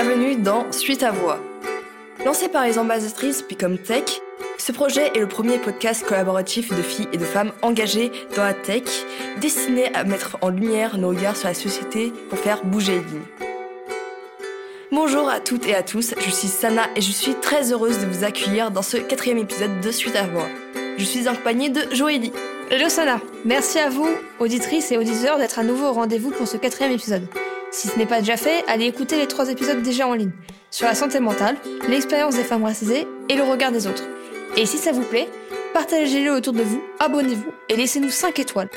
Bienvenue dans Suite à Voix. Lancé par les ambassadrices Become Tech, ce projet est le premier podcast collaboratif de filles et de femmes engagées dans la tech, destiné à mettre en lumière nos regards sur la société pour faire bouger les lignes. Bonjour à toutes et à tous, je suis Sana et je suis très heureuse de vous accueillir dans ce quatrième épisode de Suite à Voix. Je suis accompagnée de Joélie. Hello Sana, merci à vous, auditrices et auditeurs, d'être à nouveau au rendez-vous pour ce quatrième épisode. Si ce n'est pas déjà fait, allez écouter les trois épisodes déjà en ligne sur la santé mentale, l'expérience des femmes racisées et le regard des autres. Et si ça vous plaît, partagez-le autour de vous, abonnez-vous et laissez-nous 5 étoiles.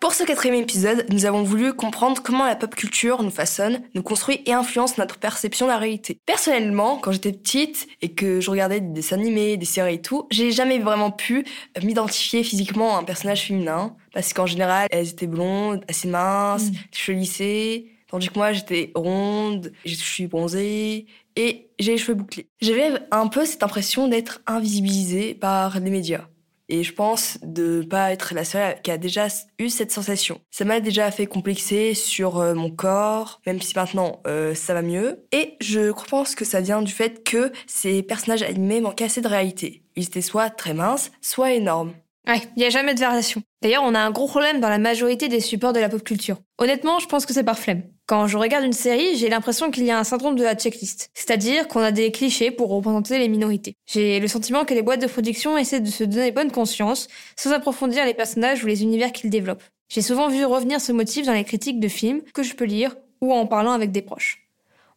Pour ce quatrième épisode, nous avons voulu comprendre comment la pop culture nous façonne, nous construit et influence notre perception de la réalité. Personnellement, quand j'étais petite et que je regardais des dessins animés, des séries et tout, j'ai jamais vraiment pu m'identifier physiquement à un personnage féminin parce qu'en général, elles étaient blondes, assez minces, mmh. cheveux lissés, tandis que moi j'étais ronde, je suis bronzée et j'ai les cheveux bouclés. J'avais un peu cette impression d'être invisibilisée par les médias. Et je pense de pas être la seule qui a déjà eu cette sensation. Ça m'a déjà fait complexer sur euh, mon corps, même si maintenant euh, ça va mieux. Et je pense que ça vient du fait que ces personnages animés manquaient assez de réalité. Ils étaient soit très minces, soit énormes. Ouais, il n'y a jamais de variation. D'ailleurs, on a un gros problème dans la majorité des supports de la pop culture. Honnêtement, je pense que c'est par flemme. Quand je regarde une série, j'ai l'impression qu'il y a un syndrome de la checklist. C'est-à-dire qu'on a des clichés pour représenter les minorités. J'ai le sentiment que les boîtes de production essaient de se donner bonne conscience, sans approfondir les personnages ou les univers qu'ils développent. J'ai souvent vu revenir ce motif dans les critiques de films que je peux lire ou en parlant avec des proches.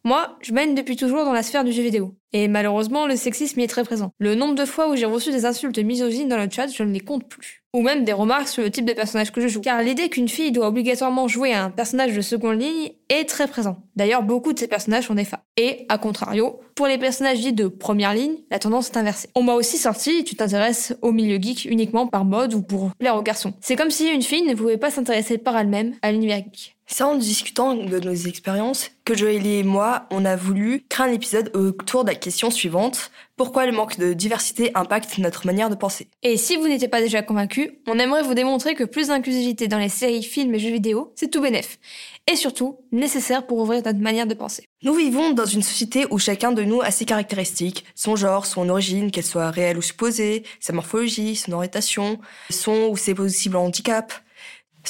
Moi, je mène depuis toujours dans la sphère du jeu vidéo. Et malheureusement, le sexisme y est très présent. Le nombre de fois où j'ai reçu des insultes misogynes dans le chat, je ne les compte plus. Ou même des remarques sur le type de personnage que je joue. Car l'idée qu'une fille doit obligatoirement jouer à un personnage de seconde ligne est très présent. D'ailleurs, beaucoup de ces personnages sont des femmes. Et, à contrario, pour les personnages dits de première ligne, la tendance est inversée. On m'a aussi sorti, tu t'intéresses au milieu geek uniquement par mode ou pour plaire aux garçons. C'est comme si une fille ne pouvait pas s'intéresser par elle-même à l'univers geek. C'est en discutant de nos expériences que Joëlie et moi, on a voulu créer un épisode autour de la question suivante. Pourquoi le manque de diversité impacte notre manière de penser? Et si vous n'étiez pas déjà convaincu, on aimerait vous démontrer que plus d'inclusivité dans les séries, films et jeux vidéo, c'est tout bénef. Et surtout, nécessaire pour ouvrir notre manière de penser. Nous vivons dans une société où chacun de nous a ses caractéristiques, son genre, son origine, qu'elle soit réelle ou supposée, sa morphologie, son orientation, son ou ses possibles handicaps.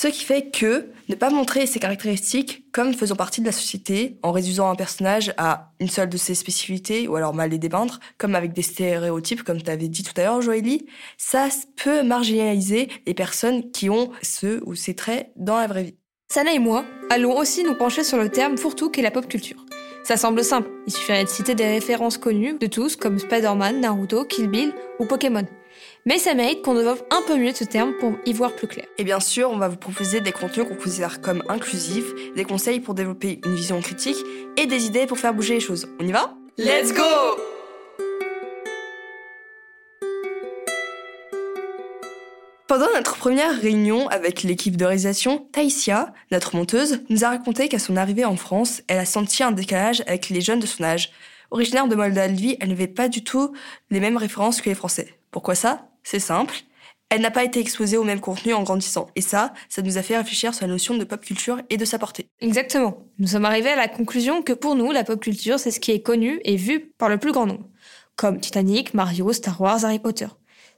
Ce qui fait que ne pas montrer ses caractéristiques comme faisant partie de la société, en réduisant un personnage à une seule de ses spécificités, ou alors mal les dépeindre, comme avec des stéréotypes, comme tu avais dit tout à l'heure, Joëlie, ça peut marginaliser les personnes qui ont ce ou ces traits dans la vraie vie. Sana et moi allons aussi nous pencher sur le terme fourre-tout qu'est la pop culture. Ça semble simple, il suffirait de citer des références connues de tous comme Spider-Man, Naruto, Kill Bill ou Pokémon. Mais ça mérite qu'on développe un peu mieux ce terme pour y voir plus clair. Et bien sûr, on va vous proposer des contenus qu'on considère comme inclusifs, des conseils pour développer une vision critique et des idées pour faire bouger les choses. On y va? Let's go Pendant notre première réunion avec l'équipe de réalisation, Taïsia, notre monteuse, nous a raconté qu'à son arrivée en France, elle a senti un décalage avec les jeunes de son âge. Originaire de Moldavie, elle n'avait pas du tout les mêmes références que les Français. Pourquoi ça? C'est simple. Elle n'a pas été exposée au même contenu en grandissant. Et ça, ça nous a fait réfléchir sur la notion de pop culture et de sa portée. Exactement. Nous sommes arrivés à la conclusion que pour nous, la pop culture, c'est ce qui est connu et vu par le plus grand nombre. Comme Titanic, Mario, Star Wars, Harry Potter.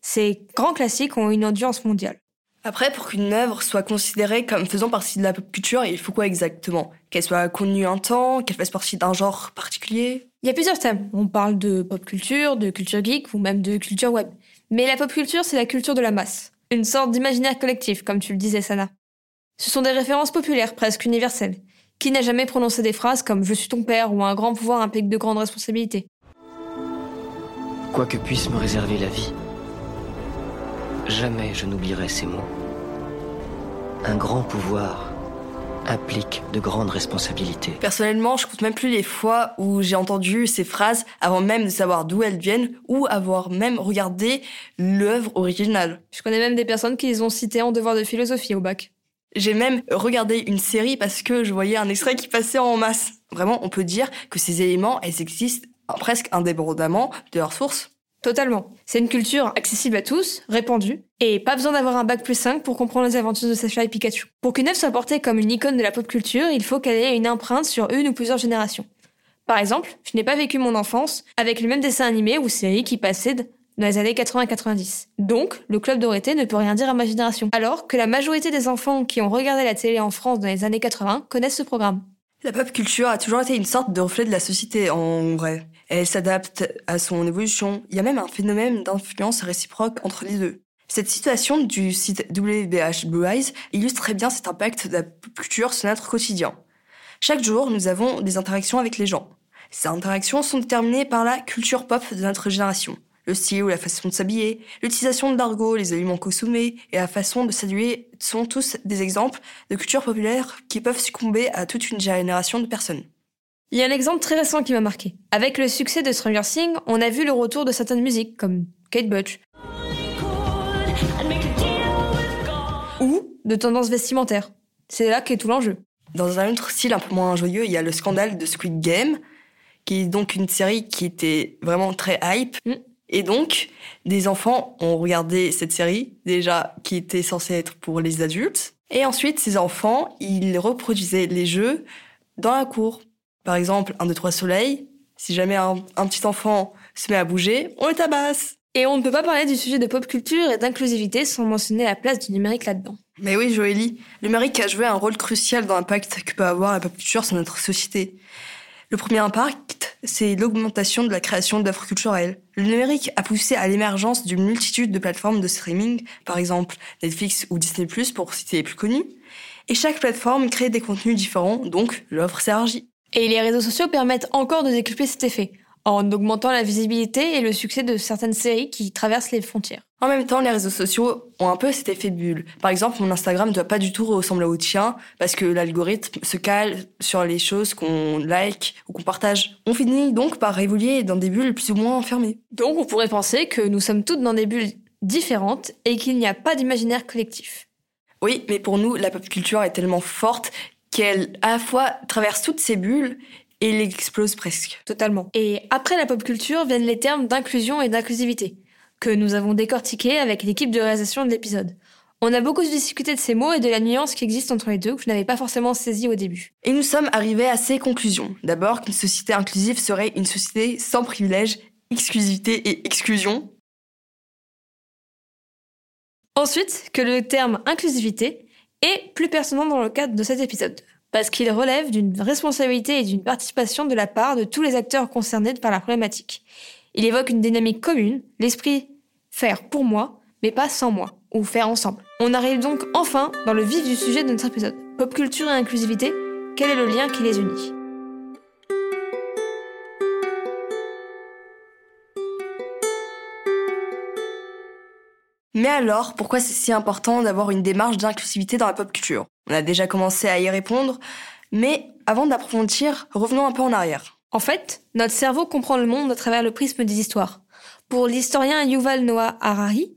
Ces grands classiques ont une audience mondiale. Après, pour qu'une œuvre soit considérée comme faisant partie de la pop culture, il faut quoi exactement? Qu'elle soit connue un temps, qu'elle fasse partie d'un genre particulier? Il y a plusieurs thèmes. On parle de pop culture, de culture geek ou même de culture web. Mais la pop culture, c'est la culture de la masse. Une sorte d'imaginaire collectif, comme tu le disais, Sana. Ce sont des références populaires, presque universelles. Qui n'a jamais prononcé des phrases comme Je suis ton père ou Un grand pouvoir implique de grandes responsabilités Quoi que puisse me réserver la vie, Jamais je n'oublierai ces mots. Un grand pouvoir implique de grandes responsabilités. Personnellement, je compte même plus les fois où j'ai entendu ces phrases avant même de savoir d'où elles viennent ou avoir même regardé l'œuvre originale. Je connais même des personnes qui les ont citées en devoir de philosophie au bac. J'ai même regardé une série parce que je voyais un extrait qui passait en masse. Vraiment, on peut dire que ces éléments, elles existent presque indépendamment de leur source. Totalement. C'est une culture accessible à tous, répandue, et pas besoin d'avoir un bac plus 5 pour comprendre les aventures de Sacha et Pikachu. Pour qu'une œuvre soit portée comme une icône de la pop culture, il faut qu'elle ait une empreinte sur une ou plusieurs générations. Par exemple, je n'ai pas vécu mon enfance avec le même dessin animé ou série qui passait dans les années 80-90. Donc, le Club Dorothée ne peut rien dire à ma génération. Alors que la majorité des enfants qui ont regardé la télé en France dans les années 80 connaissent ce programme. La pop culture a toujours été une sorte de reflet de la société, en vrai. Elle s'adapte à son évolution. Il y a même un phénomène d'influence réciproque entre les deux. Cette situation du site WBH Blue Eyes illustre très bien cet impact de la pop culture sur notre quotidien. Chaque jour, nous avons des interactions avec les gens. Ces interactions sont déterminées par la culture pop de notre génération le style ou la façon de s'habiller, l'utilisation de l'argot, les aliments consommés et la façon de saluer sont tous des exemples de culture populaire qui peuvent succomber à toute une génération de personnes. Il y a un exemple très récent qui m'a marqué. Avec le succès de Stranger Things, on a vu le retour de certaines musiques comme Kate Bush ou de tendances vestimentaires. C'est là qu'est tout l'enjeu. Dans un autre style un peu moins joyeux, il y a le scandale de Squid Game, qui est donc une série qui était vraiment très hype. Mm. Et donc, des enfants ont regardé cette série, déjà qui était censée être pour les adultes. Et ensuite, ces enfants, ils reproduisaient les jeux dans la cour. Par exemple, un, deux, trois soleils. Si jamais un, petit enfant se met à bouger, on le tabasse. Et on ne peut pas parler du sujet de pop culture et d'inclusivité sans mentionner la place du numérique là-dedans. Mais oui, Joélie, le numérique a joué un rôle crucial dans l'impact que peut avoir la pop culture sur notre société. Le premier impact, c'est l'augmentation de la création d'offres culturelles. Le numérique a poussé à l'émergence d'une multitude de plateformes de streaming, par exemple Netflix ou Disney+, pour citer les plus connues. Et chaque plateforme crée des contenus différents, donc l'offre s'élargit. Et les réseaux sociaux permettent encore de décupler cet effet en augmentant la visibilité et le succès de certaines séries qui traversent les frontières. En même temps, les réseaux sociaux ont un peu cet effet de bulle. Par exemple, mon Instagram ne doit pas du tout ressembler au tien parce que l'algorithme se cale sur les choses qu'on like ou qu'on partage. On finit donc par évoluer dans des bulles plus ou moins enfermées. Donc on pourrait penser que nous sommes toutes dans des bulles différentes et qu'il n'y a pas d'imaginaire collectif. Oui, mais pour nous, la pop culture est tellement forte qu'elle à la fois traverse toutes ces bulles et il explose presque. Totalement. Et après la pop culture viennent les termes d'inclusion et d'inclusivité, que nous avons décortiqués avec l'équipe de réalisation de l'épisode. On a beaucoup discuté de ces mots et de la nuance qui existe entre les deux que je n'avais pas forcément saisi au début. Et nous sommes arrivés à ces conclusions. D'abord qu'une société inclusive serait une société sans privilèges, exclusivité et exclusion. Ensuite, que le terme inclusivité est plus pertinent dans le cadre de cet épisode parce qu'il relève d'une responsabilité et d'une participation de la part de tous les acteurs concernés par la problématique. Il évoque une dynamique commune, l'esprit faire pour moi, mais pas sans moi, ou faire ensemble. On arrive donc enfin dans le vif du sujet de notre épisode. Pop culture et inclusivité, quel est le lien qui les unit? Mais alors, pourquoi c'est si important d'avoir une démarche d'inclusivité dans la pop culture? On a déjà commencé à y répondre, mais avant d'approfondir, revenons un peu en arrière. En fait, notre cerveau comprend le monde à travers le prisme des histoires. Pour l'historien Yuval Noah Harari,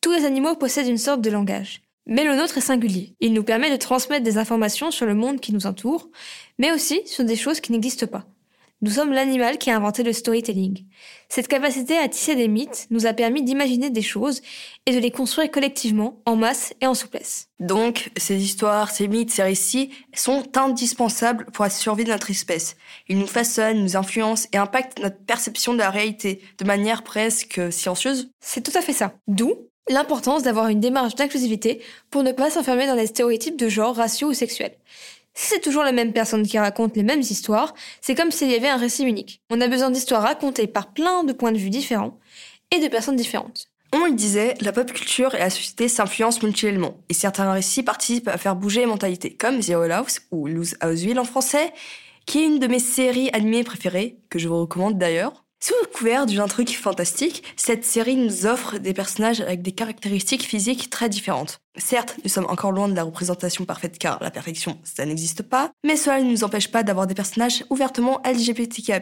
tous les animaux possèdent une sorte de langage. Mais le nôtre est singulier. Il nous permet de transmettre des informations sur le monde qui nous entoure, mais aussi sur des choses qui n'existent pas. Nous sommes l'animal qui a inventé le storytelling. Cette capacité à tisser des mythes nous a permis d'imaginer des choses et de les construire collectivement, en masse et en souplesse. Donc, ces histoires, ces mythes, ces récits sont indispensables pour la survie de notre espèce. Ils nous façonnent, nous influencent et impactent notre perception de la réalité de manière presque silencieuse. C'est tout à fait ça. D'où l'importance d'avoir une démarche d'inclusivité pour ne pas s'enfermer dans les stéréotypes de genre, raciaux ou sexuels. Si c'est toujours la même personne qui raconte les mêmes histoires, c'est comme s'il y avait un récit unique. On a besoin d'histoires racontées par plein de points de vue différents et de personnes différentes. On le disait, la pop culture et la société s'influencent mutuellement, et certains récits participent à faire bouger les mentalités, comme Zero House ou Lose Houseville en français, qui est une de mes séries animées préférées, que je vous recommande d'ailleurs. Sous le couvert d'un truc fantastique, cette série nous offre des personnages avec des caractéristiques physiques très différentes. Certes, nous sommes encore loin de la représentation parfaite car la perfection, ça n'existe pas, mais cela ne nous empêche pas d'avoir des personnages ouvertement LGBTQIA+,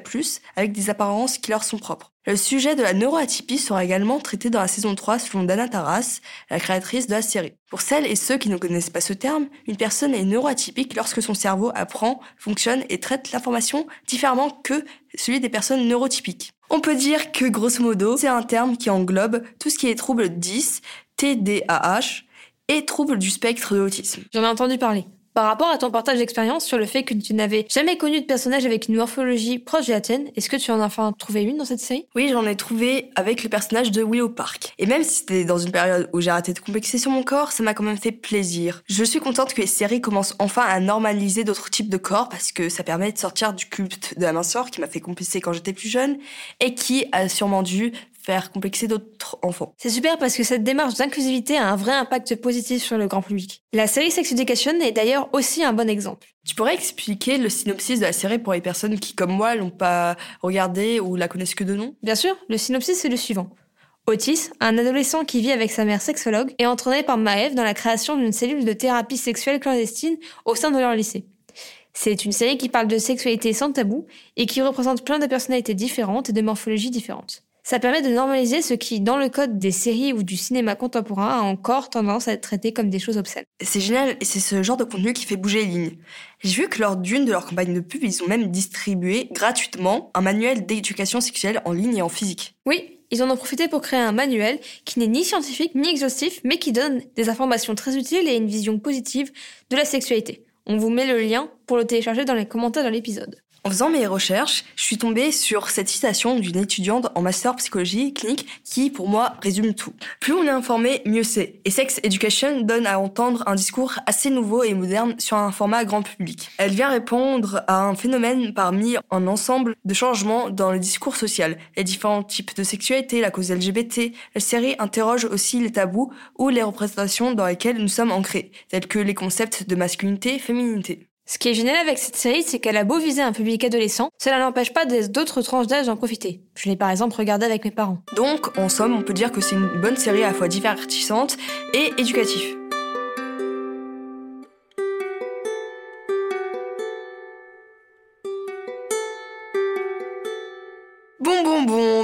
avec des apparences qui leur sont propres. Le sujet de la neuroatypie sera également traité dans la saison 3 selon Dana Taras, la créatrice de la série. Pour celles et ceux qui ne connaissent pas ce terme, une personne est neuroatypique lorsque son cerveau apprend, fonctionne et traite l'information différemment que celui des personnes neurotypiques. On peut dire que grosso modo, c'est un terme qui englobe tout ce qui est trouble 10, TDAH et trouble du spectre de l'autisme. J'en ai entendu parler. Par rapport à ton partage d'expérience sur le fait que tu n'avais jamais connu de personnage avec une morphologie proche de la tienne, est-ce que tu en as enfin trouvé une dans cette série? Oui, j'en ai trouvé avec le personnage de Willow Park. Et même si c'était dans une période où j'ai arrêté de complexer sur mon corps, ça m'a quand même fait plaisir. Je suis contente que les séries commencent enfin à normaliser d'autres types de corps parce que ça permet de sortir du culte de la minceur qui m'a fait complexer quand j'étais plus jeune et qui a sûrement dû faire complexer d'autres enfants. C'est super parce que cette démarche d'inclusivité a un vrai impact positif sur le grand public. La série Sex Education est d'ailleurs aussi un bon exemple. Tu pourrais expliquer le synopsis de la série pour les personnes qui, comme moi, l'ont pas regardé ou la connaissent que de nom? Bien sûr, le synopsis c'est le suivant. Otis, un adolescent qui vit avec sa mère sexologue, est entraîné par Maeve dans la création d'une cellule de thérapie sexuelle clandestine au sein de leur lycée. C'est une série qui parle de sexualité sans tabou et qui représente plein de personnalités différentes et de morphologies différentes. Ça permet de normaliser ce qui, dans le code des séries ou du cinéma contemporain, a encore tendance à être traité comme des choses obscènes. C'est génial et c'est ce genre de contenu qui fait bouger les lignes. J'ai vu que lors d'une de leurs campagnes de pub, ils ont même distribué gratuitement un manuel d'éducation sexuelle en ligne et en physique. Oui, ils en ont profité pour créer un manuel qui n'est ni scientifique ni exhaustif, mais qui donne des informations très utiles et une vision positive de la sexualité. On vous met le lien pour le télécharger dans les commentaires de l'épisode. En faisant mes recherches, je suis tombée sur cette citation d'une étudiante en master psychologie clinique qui, pour moi, résume tout. Plus on est informé, mieux c'est. Et Sex Education donne à entendre un discours assez nouveau et moderne sur un format grand public. Elle vient répondre à un phénomène parmi un ensemble de changements dans le discours social. Les différents types de sexualité, la cause LGBT. La série interroge aussi les tabous ou les représentations dans lesquelles nous sommes ancrés, tels que les concepts de masculinité, féminité. Ce qui est génial avec cette série, c'est qu'elle a beau viser un public adolescent, cela n'empêche pas d'autres tranches d'âge d'en profiter. Je l'ai par exemple regardé avec mes parents. Donc, en somme, on peut dire que c'est une bonne série à la fois divertissante et éducative.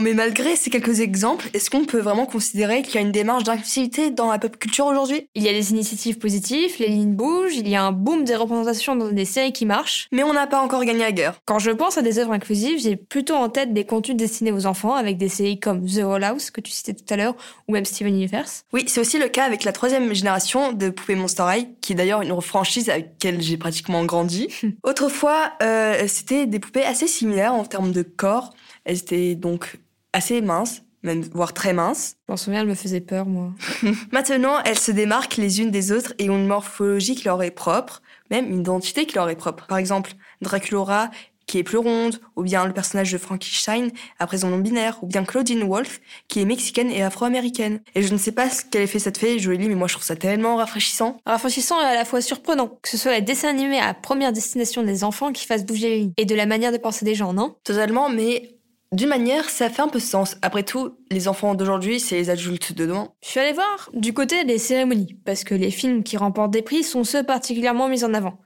Mais malgré ces quelques exemples, est-ce qu'on peut vraiment considérer qu'il y a une démarche d'inclusivité dans la pop culture aujourd'hui? Il y a des initiatives positives, les lignes bougent, il y a un boom des représentations dans des séries qui marchent. Mais on n'a pas encore gagné la guerre. Quand je pense à des œuvres inclusives, j'ai plutôt en tête des contenus destinés aux enfants avec des séries comme The Whole House que tu citais tout à l'heure ou même Steven Universe. Oui, c'est aussi le cas avec la troisième génération de Poupées Monster High, qui est d'ailleurs une franchise avec laquelle j'ai pratiquement grandi. Autrefois, euh, c'était des poupées assez similaires en termes de corps. Elles étaient donc assez minces, même voire très minces. Je m'en souviens, elle me faisait peur, moi. Maintenant, elles se démarquent les unes des autres et ont une morphologie qui leur est propre, même une identité qui leur est propre. Par exemple, Draculaura qui est plus ronde, ou bien le personnage de Frankenstein après son nom binaire, ou bien Claudine Wolf qui est mexicaine et afro-américaine. Et je ne sais pas quel effet ça te fait, Joëlie, mais moi je trouve ça tellement rafraîchissant. Rafraîchissant et à la fois surprenant, que ce soit les dessins animés à première destination des enfants qui fassent bouger les lignes, et de la manière de penser des gens, non? Totalement, mais d'une manière, ça fait un peu sens. Après tout, les enfants d'aujourd'hui, c'est les adultes de demain. Je suis allée voir du côté des cérémonies, parce que les films qui remportent des prix sont ceux particulièrement mis en avant.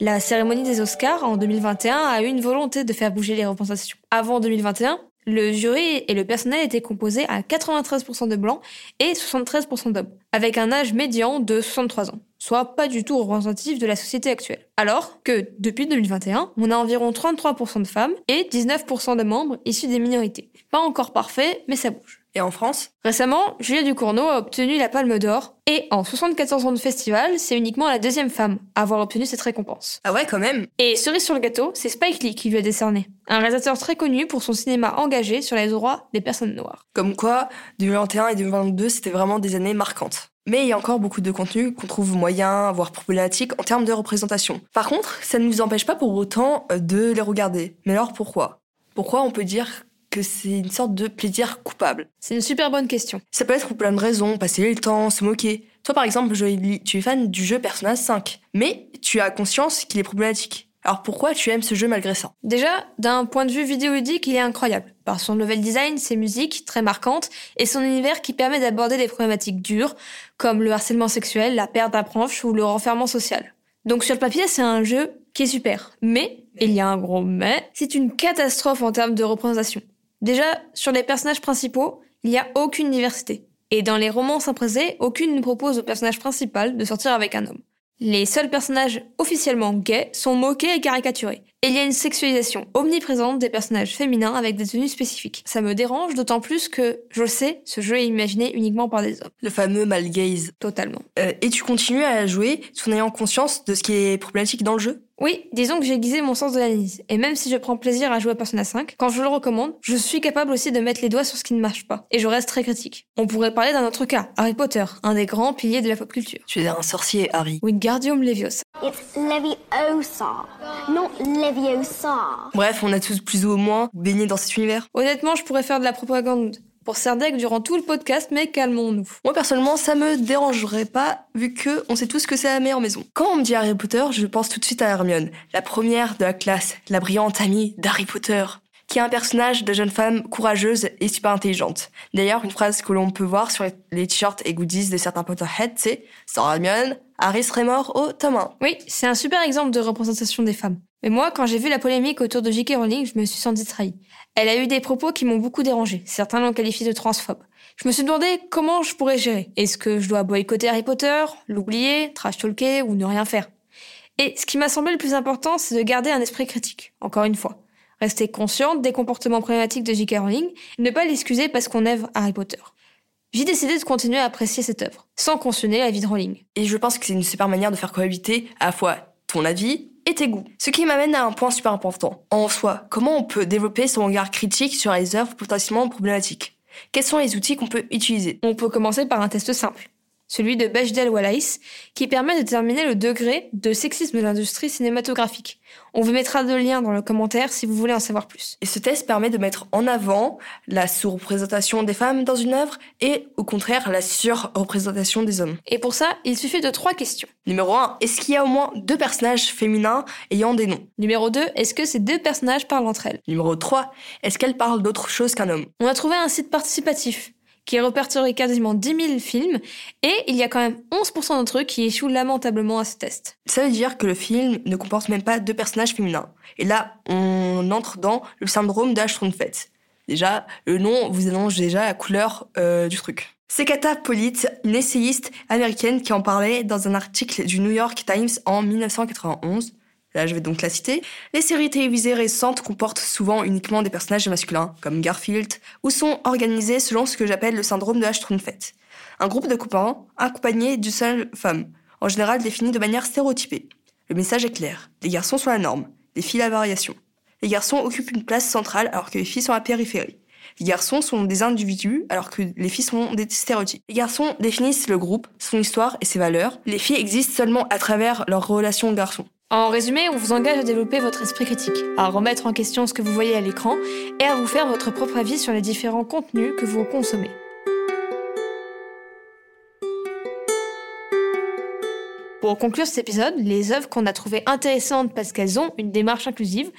La cérémonie des Oscars en 2021 a eu une volonté de faire bouger les représentations. Avant 2021, le jury et le personnel étaient composés à 93% de blancs et 73% d'hommes, avec un âge médian de 63 ans, soit pas du tout représentatif de la société actuelle. Alors que, depuis 2021, on a environ 33% de femmes et 19% de membres issus des minorités. Pas encore parfait, mais ça bouge. Et en France? Récemment, Julia Ducournau a obtenu la Palme d'Or, et en 74 ans de festival, c'est uniquement la deuxième femme à avoir obtenu cette récompense. Ah ouais, quand même Et cerise sur le gâteau, c'est Spike Lee qui lui a décerné. Un réalisateur très connu pour son cinéma engagé sur les droits des personnes noires. Comme quoi, 2021 et 2022, c'était vraiment des années marquantes. Mais il y a encore beaucoup de contenus qu'on trouve moyens, voire problématiques en termes de représentation. Par contre, ça ne nous empêche pas pour autant de les regarder. Mais alors pourquoi? Pourquoi on peut dire que c'est une sorte de plaisir coupable? C'est une super bonne question. Ça peut être pour plein de raisons, passer le temps, se moquer. Toi par exemple, Joëlie, tu es fan du jeu Persona 5, mais tu as conscience qu'il est problématique. Alors pourquoi tu aimes ce jeu malgré ça? Déjà, d'un point de vue vidéoludique, il est incroyable. Par son level design, ses musiques très marquantes et son univers qui permet d'aborder des problématiques dures, comme le harcèlement sexuel, la perte d'un ou le renfermement social. Donc sur le papier, c'est un jeu qui est super. Mais, il y a un gros mais, c'est une catastrophe en termes de représentation. Déjà, sur les personnages principaux, il n'y a aucune diversité. Et dans les romans imprésés, aucune ne propose au personnage principal de sortir avec un homme. Les seuls personnages officiellement gays sont moqués et caricaturés. Et il y a une sexualisation omniprésente des personnages féminins avec des tenues spécifiques. Ça me dérange d'autant plus que, je le sais, ce jeu est imaginé uniquement par des hommes. Le fameux mal gaze. Totalement. Euh, et tu continues à jouer tout en ayant conscience de ce qui est problématique dans le jeu? Oui, disons que j'ai aiguisé mon sens de l'analyse. Et même si je prends plaisir à jouer à Persona 5, quand je le recommande, je suis capable aussi de mettre les doigts sur ce qui ne marche pas. Et je reste très critique. On pourrait parler d'un autre cas, Harry Potter, un des grands piliers de la pop culture. Tu es un sorcier, Harry. Wingardium Leviosa. It's Leviosa, not Leviosa. Bref, on a tous plus ou moins baigné dans cet univers. Honnêtement, je pourrais faire de la propagande pour Serdec durant tout le podcast, mais calmons-nous. Moi personnellement, ça me dérangerait pas vu que on sait tous que c'est la meilleure maison. Quand on me dit Harry Potter, je pense tout de suite à Hermione, la première de la classe, la brillante amie d'Harry Potter, qui est un personnage de jeune femme courageuse et super intelligente. D'ailleurs, une phrase que l'on peut voir sur les t-shirts et goodies de certains Potterheads, c'est sans Hermione, Harry serait mort au tome 1. Oui, c'est un super exemple de représentation des femmes. Mais moi, quand j'ai vu la polémique autour de J.K. Rowling, je me suis sentie trahie. Elle a eu des propos qui m'ont beaucoup dérangé. Certains l'ont qualifiée de transphobe. Je me suis demandé comment je pourrais gérer. Est-ce que je dois boycotter Harry Potter, l'oublier, trash talker ou ne rien faire? Et ce qui m'a semblé le plus important, c'est de garder un esprit critique. Encore une fois. Rester consciente des comportements problématiques de J.K. Rowling et ne pas l'excuser parce qu'on aime Harry Potter. J'ai décidé de continuer à apprécier cette œuvre, sans cautionner la vie de Rowling. Et je pense que c'est une super manière de faire cohabiter à la fois ton avis et tes goûts. Ce qui m'amène à un point super important. En soi, comment on peut développer son regard critique sur les œuvres potentiellement problématiques? Quels sont les outils qu'on peut utiliser? On peut commencer par un test simple, celui de Bechdel-Wallace, qui permet de déterminer le degré de sexisme de l'industrie cinématographique. On vous mettra de liens dans le commentaire si vous voulez en savoir plus. Et ce test permet de mettre en avant la sous-représentation des femmes dans une œuvre et au contraire la sur-représentation des hommes. Et pour ça, il suffit de trois questions. Numéro 1, est-ce qu'il y a au moins deux personnages féminins ayant des noms? Numéro 2, est-ce que ces deux personnages parlent entre elles? Numéro 3, est-ce qu'elles parlent d'autre chose qu'un homme? On a trouvé un site participatif qui répertorie quasiment 10 000 films, et il y a quand même 11% d'entre eux qui échouent lamentablement à ce test. Ça veut dire que le film ne comporte même pas deux personnages féminins. Et là, on entre dans le syndrome d'Ashton-Fett. Déjà, le nom vous annonce déjà la couleur euh, du truc. C'est Kata Polite, une essayiste américaine qui en parlait dans un article du New York Times en 1991. Là, je vais donc la citer. Les séries télévisées récentes comportent souvent uniquement des personnages masculins, comme Garfield, ou sont organisées selon ce que j'appelle le syndrome de Ashton-Fett. Un groupe de copains accompagnés d'une seule femme, en général définie de manière stéréotypée. Le message est clair. Les garçons sont la norme, les filles la variation. Les garçons occupent une place centrale alors que les filles sont à la périphérie. Les garçons sont des individus alors que les filles sont des stéréotypes. Les garçons définissent le groupe, son histoire et ses valeurs. Les filles existent seulement à travers leur relation aux garçons. En résumé, on vous engage à développer votre esprit critique, à remettre en question ce que vous voyez à l'écran et à vous faire votre propre avis sur les différents contenus que vous consommez. Pour conclure cet épisode, les œuvres qu'on a trouvées intéressantes parce qu'elles ont une démarche inclusive,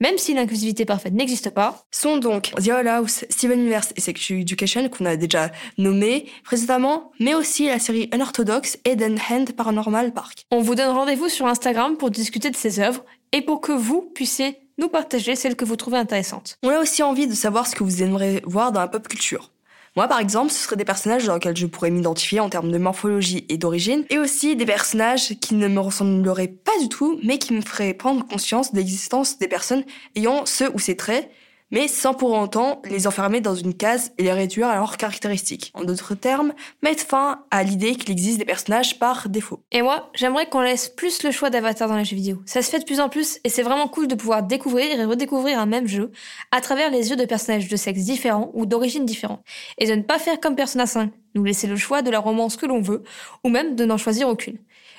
même si l'inclusivité parfaite n'existe pas, sont donc The Owl House, Steven Universe et Sex Education qu'on a déjà nommé précédemment, mais aussi la série Unorthodox et Hand Paranormal Park. On vous donne rendez-vous sur Instagram pour discuter de ces œuvres et pour que vous puissiez nous partager celles que vous trouvez intéressantes. On a aussi envie de savoir ce que vous aimeriez voir dans la pop culture. Moi, par exemple, ce seraient des personnages dans lesquels je pourrais m'identifier en termes de morphologie et d'origine, et aussi des personnages qui ne me ressembleraient pas du tout, mais qui me feraient prendre conscience de l'existence des personnes ayant ce ou ces traits, mais sans pour autant les enfermer dans une case et les réduire à leurs caractéristiques. En d'autres termes, mettre fin à l'idée qu'il existe des personnages par défaut. Et moi, j'aimerais qu'on laisse plus le choix d'avatar dans les jeux vidéo. Ça se fait de plus en plus et c'est vraiment cool de pouvoir découvrir et redécouvrir un même jeu à travers les yeux de personnages de sexe différents ou d'origine différente. Et de ne pas faire comme Persona 5, nous laisser le choix de la romance que l'on veut ou même de n'en choisir aucune.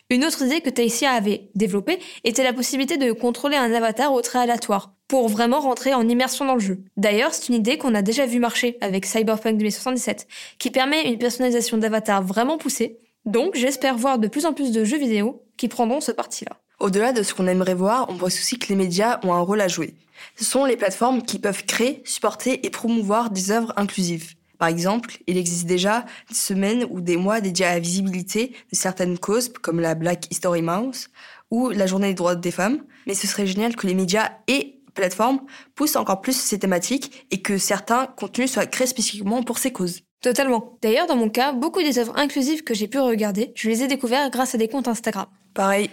Une autre idée que Taïsia avait développée était la possibilité de contrôler un avatar au trait aléatoire pour vraiment rentrer en immersion dans le jeu. D'ailleurs, c'est une idée qu'on a déjà vu marcher avec Cyberpunk 2077, qui permet une personnalisation d'avatar vraiment poussée. Donc, j'espère voir de plus en plus de jeux vidéo qui prendront ce parti-là. Au-delà de ce qu'on aimerait voir, on pense aussi que les médias ont un rôle à jouer. Ce sont les plateformes qui peuvent créer, supporter et promouvoir des œuvres inclusives. Par exemple, il existe déjà des semaines ou des mois dédiés à la visibilité de certaines causes comme la Black History Month ou la Journée des droits des femmes, mais ce serait génial que les médias et plateformes poussent encore plus ces thématiques et que certains contenus soient créés spécifiquement pour ces causes. Totalement. D'ailleurs, dans mon cas, beaucoup des œuvres inclusives que j'ai pu regarder, je les ai découvertes grâce à des comptes Instagram. Pareil.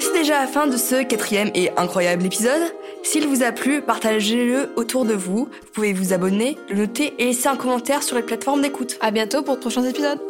C'est déjà la fin de ce quatrième et incroyable épisode. S'il vous a plu, partagez-le autour de vous. Vous pouvez vous abonner, le noter et laisser un commentaire sur les plateformes d'écoute. À bientôt pour de prochains épisodes.